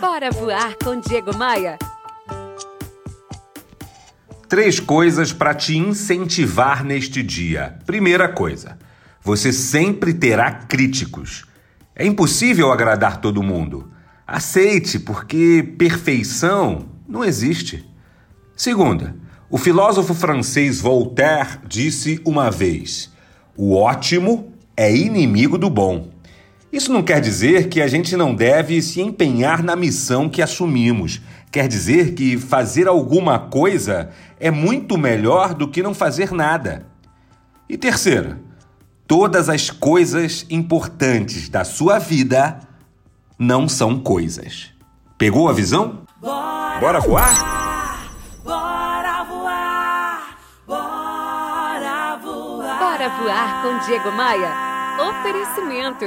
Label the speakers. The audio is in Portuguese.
Speaker 1: Bora voar com Diego Maia.
Speaker 2: Três coisas para te incentivar neste dia. Primeira coisa, você sempre terá críticos. É impossível agradar todo mundo. Aceite, porque perfeição não existe. Segunda, o filósofo francês Voltaire disse uma vez: o ótimo é inimigo do bom. Isso não quer dizer que a gente não deve se empenhar na missão que assumimos. Quer dizer que fazer alguma coisa é muito melhor do que não fazer nada. E terceira, todas as coisas importantes da sua vida não são coisas. Pegou a visão?
Speaker 3: Bora,
Speaker 2: Bora voar?
Speaker 3: Bora voar! Bora voar!
Speaker 1: Bora voar com Diego Maia. Oferecimento.